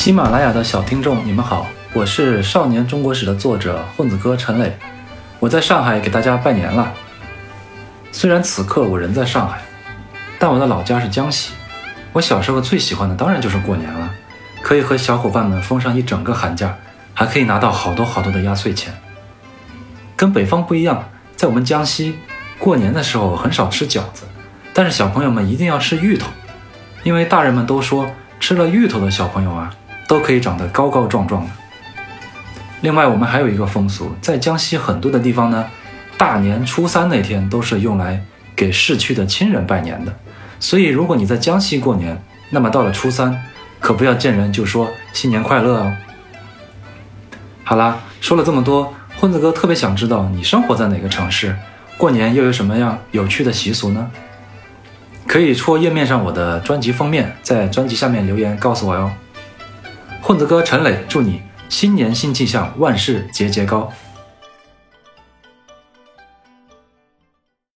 喜马拉雅的小听众，你们好，我是《少年中国史》的作者混子哥陈磊，我在上海给大家拜年了。虽然此刻我人在上海，但我的老家是江西。我小时候最喜欢的当然就是过年了，可以和小伙伴们疯上一整个寒假，还可以拿到好多好多的压岁钱。跟北方不一样，在我们江西，过年的时候很少吃饺子，但是小朋友们一定要吃芋头，因为大人们都说吃了芋头的小朋友啊。都可以长得高高壮壮的。另外，我们还有一个风俗，在江西很多的地方呢，大年初三那天都是用来给逝去的亲人拜年的。所以，如果你在江西过年，那么到了初三，可不要见人就说新年快乐哦。好啦，说了这么多，混子哥特别想知道你生活在哪个城市，过年又有什么样有趣的习俗呢？可以戳页面上我的专辑封面，在专辑下面留言告诉我哟。混子哥陈磊，祝你新年新气象，万事节节高。